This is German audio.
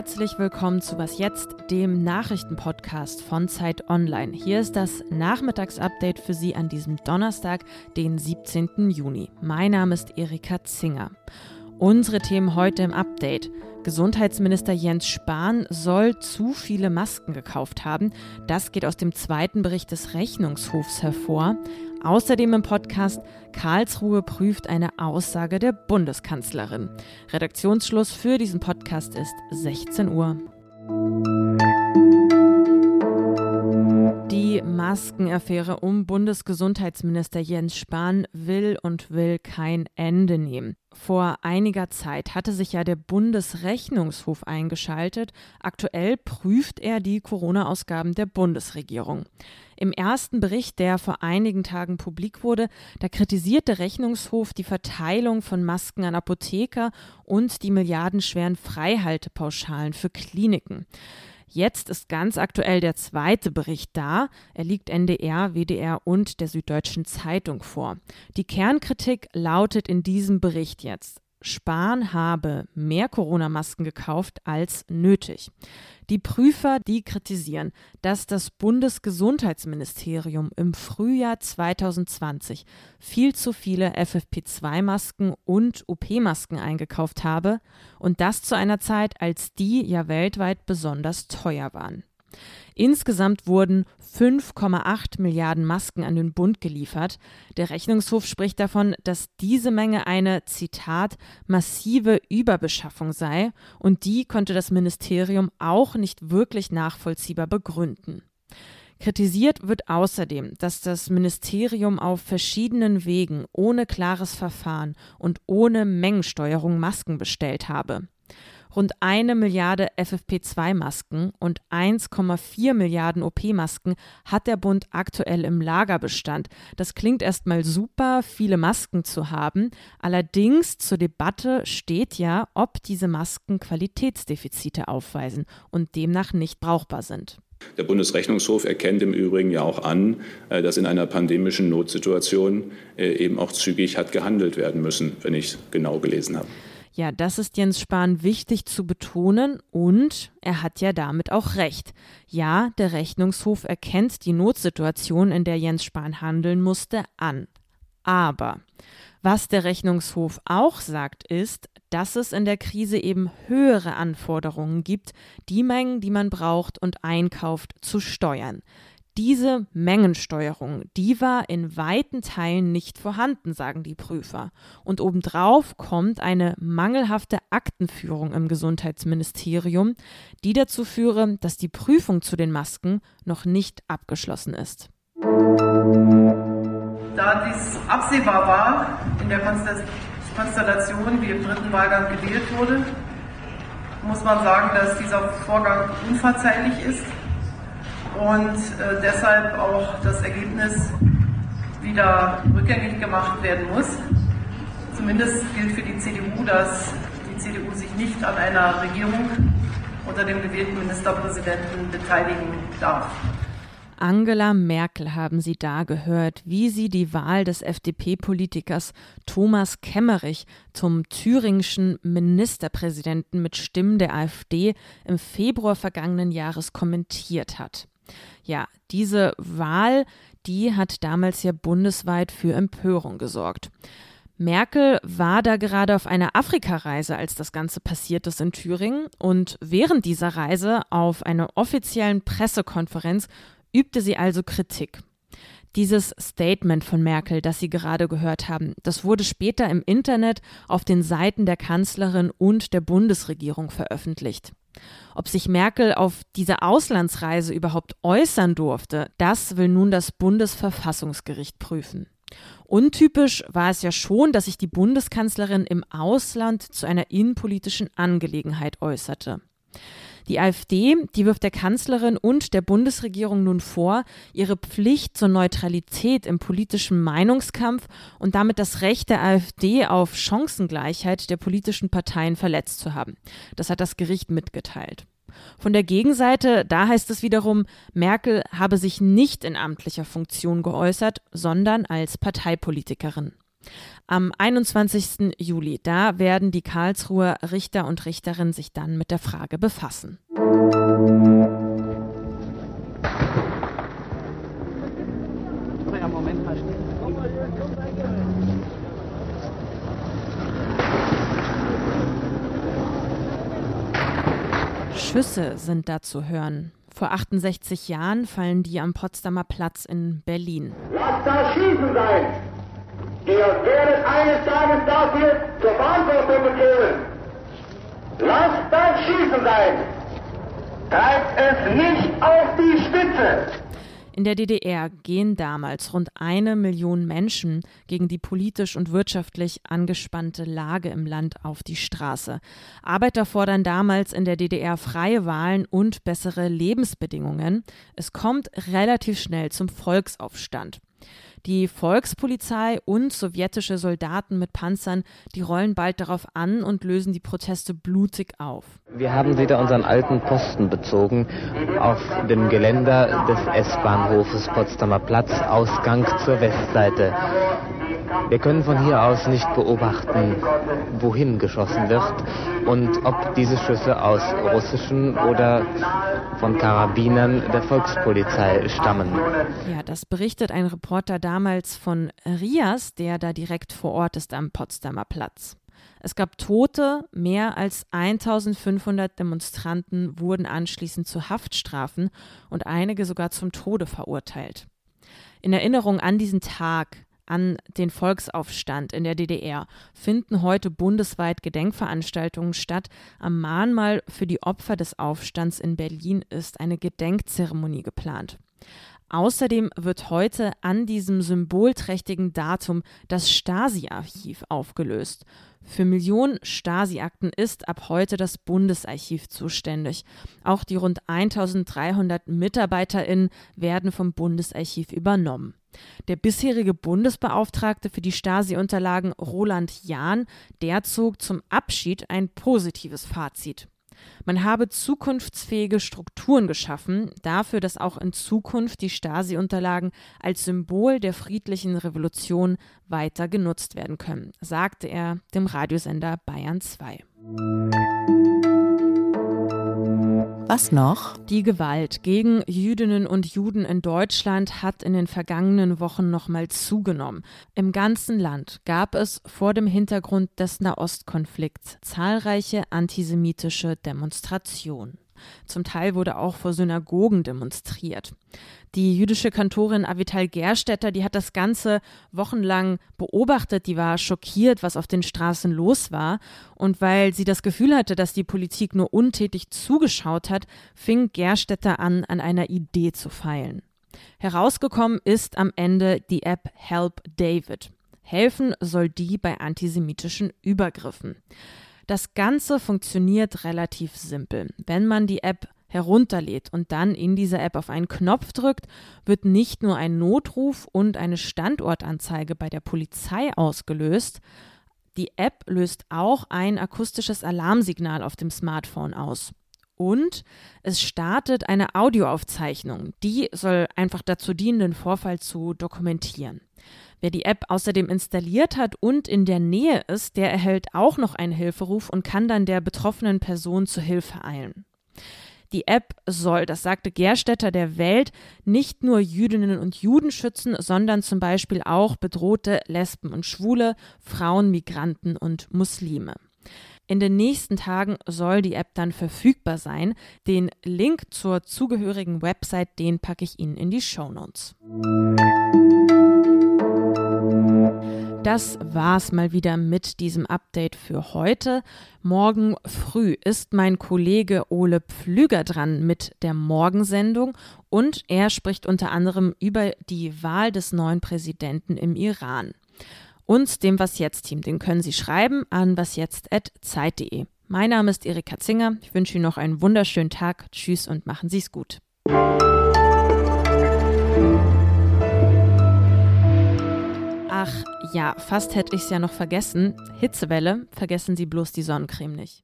Herzlich willkommen zu Was jetzt, dem Nachrichtenpodcast von Zeit Online. Hier ist das Nachmittagsupdate für Sie an diesem Donnerstag, den 17. Juni. Mein Name ist Erika Zinger. Unsere Themen heute im Update. Gesundheitsminister Jens Spahn soll zu viele Masken gekauft haben. Das geht aus dem zweiten Bericht des Rechnungshofs hervor. Außerdem im Podcast Karlsruhe prüft eine Aussage der Bundeskanzlerin. Redaktionsschluss für diesen Podcast ist 16 Uhr. Maskenaffäre um Bundesgesundheitsminister Jens Spahn will und will kein Ende nehmen. Vor einiger Zeit hatte sich ja der Bundesrechnungshof eingeschaltet. Aktuell prüft er die Corona-Ausgaben der Bundesregierung. Im ersten Bericht, der vor einigen Tagen publik wurde, da kritisiert der Rechnungshof die Verteilung von Masken an Apotheker und die milliardenschweren Freihaltepauschalen für Kliniken. Jetzt ist ganz aktuell der zweite Bericht da. Er liegt NDR, WDR und der Süddeutschen Zeitung vor. Die Kernkritik lautet in diesem Bericht jetzt. Spahn habe mehr Corona-Masken gekauft als nötig. Die Prüfer, die kritisieren, dass das Bundesgesundheitsministerium im Frühjahr 2020 viel zu viele FFP2-Masken und OP-Masken eingekauft habe und das zu einer Zeit, als die ja weltweit besonders teuer waren. Insgesamt wurden 5,8 Milliarden Masken an den Bund geliefert. Der Rechnungshof spricht davon, dass diese Menge eine, Zitat, massive Überbeschaffung sei und die konnte das Ministerium auch nicht wirklich nachvollziehbar begründen. Kritisiert wird außerdem, dass das Ministerium auf verschiedenen Wegen ohne klares Verfahren und ohne Mengensteuerung Masken bestellt habe. Rund eine Milliarde FFP2-Masken und 1,4 Milliarden OP-Masken hat der Bund aktuell im Lagerbestand. Das klingt erstmal super, viele Masken zu haben. Allerdings zur Debatte steht ja, ob diese Masken Qualitätsdefizite aufweisen und demnach nicht brauchbar sind. Der Bundesrechnungshof erkennt im Übrigen ja auch an, äh, dass in einer pandemischen Notsituation äh, eben auch zügig hat gehandelt werden müssen, wenn ich genau gelesen habe. Ja, das ist Jens Spahn wichtig zu betonen und er hat ja damit auch recht. Ja, der Rechnungshof erkennt die Notsituation, in der Jens Spahn handeln musste, an. Aber was der Rechnungshof auch sagt, ist, dass es in der Krise eben höhere Anforderungen gibt, die Mengen, die man braucht und einkauft, zu steuern. Diese Mengensteuerung, die war in weiten Teilen nicht vorhanden, sagen die Prüfer. Und obendrauf kommt eine mangelhafte Aktenführung im Gesundheitsministerium, die dazu führe, dass die Prüfung zu den Masken noch nicht abgeschlossen ist. Da dies absehbar war in der Konstellation, wie im dritten Wahlgang gewählt wurde, muss man sagen, dass dieser Vorgang unverzeihlich ist und äh, deshalb auch das Ergebnis wieder rückgängig gemacht werden muss. Zumindest gilt für die CDU, dass die CDU sich nicht an einer Regierung unter dem gewählten Ministerpräsidenten beteiligen darf. Angela Merkel haben Sie da gehört, wie sie die Wahl des FDP-Politikers Thomas Kemmerich zum thüringischen Ministerpräsidenten mit Stimmen der AfD im Februar vergangenen Jahres kommentiert hat. Ja, diese Wahl, die hat damals ja bundesweit für Empörung gesorgt. Merkel war da gerade auf einer Afrikareise, als das Ganze passiert ist in Thüringen. Und während dieser Reise auf einer offiziellen Pressekonferenz übte sie also Kritik. Dieses Statement von Merkel, das Sie gerade gehört haben, das wurde später im Internet auf den Seiten der Kanzlerin und der Bundesregierung veröffentlicht. Ob sich Merkel auf dieser Auslandsreise überhaupt äußern durfte, das will nun das Bundesverfassungsgericht prüfen. Untypisch war es ja schon, dass sich die Bundeskanzlerin im Ausland zu einer innenpolitischen Angelegenheit äußerte. Die AfD, die wirft der Kanzlerin und der Bundesregierung nun vor, ihre Pflicht zur Neutralität im politischen Meinungskampf und damit das Recht der AfD auf Chancengleichheit der politischen Parteien verletzt zu haben. Das hat das Gericht mitgeteilt. Von der Gegenseite, da heißt es wiederum, Merkel habe sich nicht in amtlicher Funktion geäußert, sondern als Parteipolitikerin. Am 21. Juli, da werden die Karlsruher Richter und Richterinnen sich dann mit der Frage befassen. Schüsse sind da zu hören. Vor 68 Jahren fallen die am Potsdamer Platz in Berlin. Lasst das Schießen sein! Ihr werdet eines Tages dafür zur Verantwortung bekehren. Lasst das Schießen sein! Treibt es nicht auf die Spitze! In der DDR gehen damals rund eine Million Menschen gegen die politisch und wirtschaftlich angespannte Lage im Land auf die Straße. Arbeiter fordern damals in der DDR freie Wahlen und bessere Lebensbedingungen. Es kommt relativ schnell zum Volksaufstand. Die Volkspolizei und sowjetische Soldaten mit Panzern, die rollen bald darauf an und lösen die Proteste blutig auf. Wir haben wieder unseren alten Posten bezogen auf dem Geländer des S-Bahnhofes Potsdamer Platz, Ausgang zur Westseite. Wir können von hier aus nicht beobachten, wohin geschossen wird und ob diese Schüsse aus russischen oder von Karabinern der Volkspolizei stammen. Ja, das berichtet ein Reporter damals von Rias, der da direkt vor Ort ist am Potsdamer Platz. Es gab Tote, mehr als 1500 Demonstranten wurden anschließend zu Haftstrafen und einige sogar zum Tode verurteilt. In Erinnerung an diesen Tag an den Volksaufstand in der DDR finden heute bundesweit Gedenkveranstaltungen statt. Am Mahnmal für die Opfer des Aufstands in Berlin ist eine Gedenkzeremonie geplant. Außerdem wird heute an diesem symbolträchtigen Datum das Stasi-Archiv aufgelöst. Für Millionen Stasi-Akten ist ab heute das Bundesarchiv zuständig. Auch die rund 1300 MitarbeiterInnen werden vom Bundesarchiv übernommen. Der bisherige Bundesbeauftragte für die Stasi-Unterlagen Roland Jahn, der zog zum Abschied ein positives Fazit. Man habe zukunftsfähige Strukturen geschaffen, dafür, dass auch in Zukunft die Stasi-Unterlagen als Symbol der friedlichen Revolution weiter genutzt werden können, sagte er dem Radiosender Bayern 2. Was noch? Die Gewalt gegen Jüdinnen und Juden in Deutschland hat in den vergangenen Wochen nochmal zugenommen. Im ganzen Land gab es vor dem Hintergrund des Nahostkonflikts zahlreiche antisemitische Demonstrationen. Zum Teil wurde auch vor Synagogen demonstriert. Die jüdische Kantorin Avital Gerstetter, die hat das Ganze wochenlang beobachtet, die war schockiert, was auf den Straßen los war. Und weil sie das Gefühl hatte, dass die Politik nur untätig zugeschaut hat, fing Gerstetter an, an einer Idee zu feilen. Herausgekommen ist am Ende die App Help David. Helfen soll die bei antisemitischen Übergriffen. Das Ganze funktioniert relativ simpel. Wenn man die App herunterlädt und dann in dieser App auf einen Knopf drückt, wird nicht nur ein Notruf und eine Standortanzeige bei der Polizei ausgelöst, die App löst auch ein akustisches Alarmsignal auf dem Smartphone aus. Und es startet eine Audioaufzeichnung, die soll einfach dazu dienen, den Vorfall zu dokumentieren. Wer die App außerdem installiert hat und in der Nähe ist, der erhält auch noch einen Hilferuf und kann dann der betroffenen Person zu Hilfe eilen. Die App soll, das sagte Gerstetter der Welt, nicht nur Jüdinnen und Juden schützen, sondern zum Beispiel auch bedrohte Lesben und Schwule, Frauen, Migranten und Muslime. In den nächsten Tagen soll die App dann verfügbar sein. Den Link zur zugehörigen Website, den packe ich Ihnen in die Show Notes. Das war's mal wieder mit diesem Update für heute. Morgen früh ist mein Kollege Ole Pflüger dran mit der Morgensendung und er spricht unter anderem über die Wahl des neuen Präsidenten im Iran. Und dem Was jetzt Team, den können Sie schreiben an wasjetzt@zeit.de. Mein Name ist Erika Zinger. Ich wünsche Ihnen noch einen wunderschönen Tag. Tschüss und machen Sie es gut. Ach ja, fast hätte ich es ja noch vergessen. Hitzewelle, vergessen Sie bloß die Sonnencreme nicht.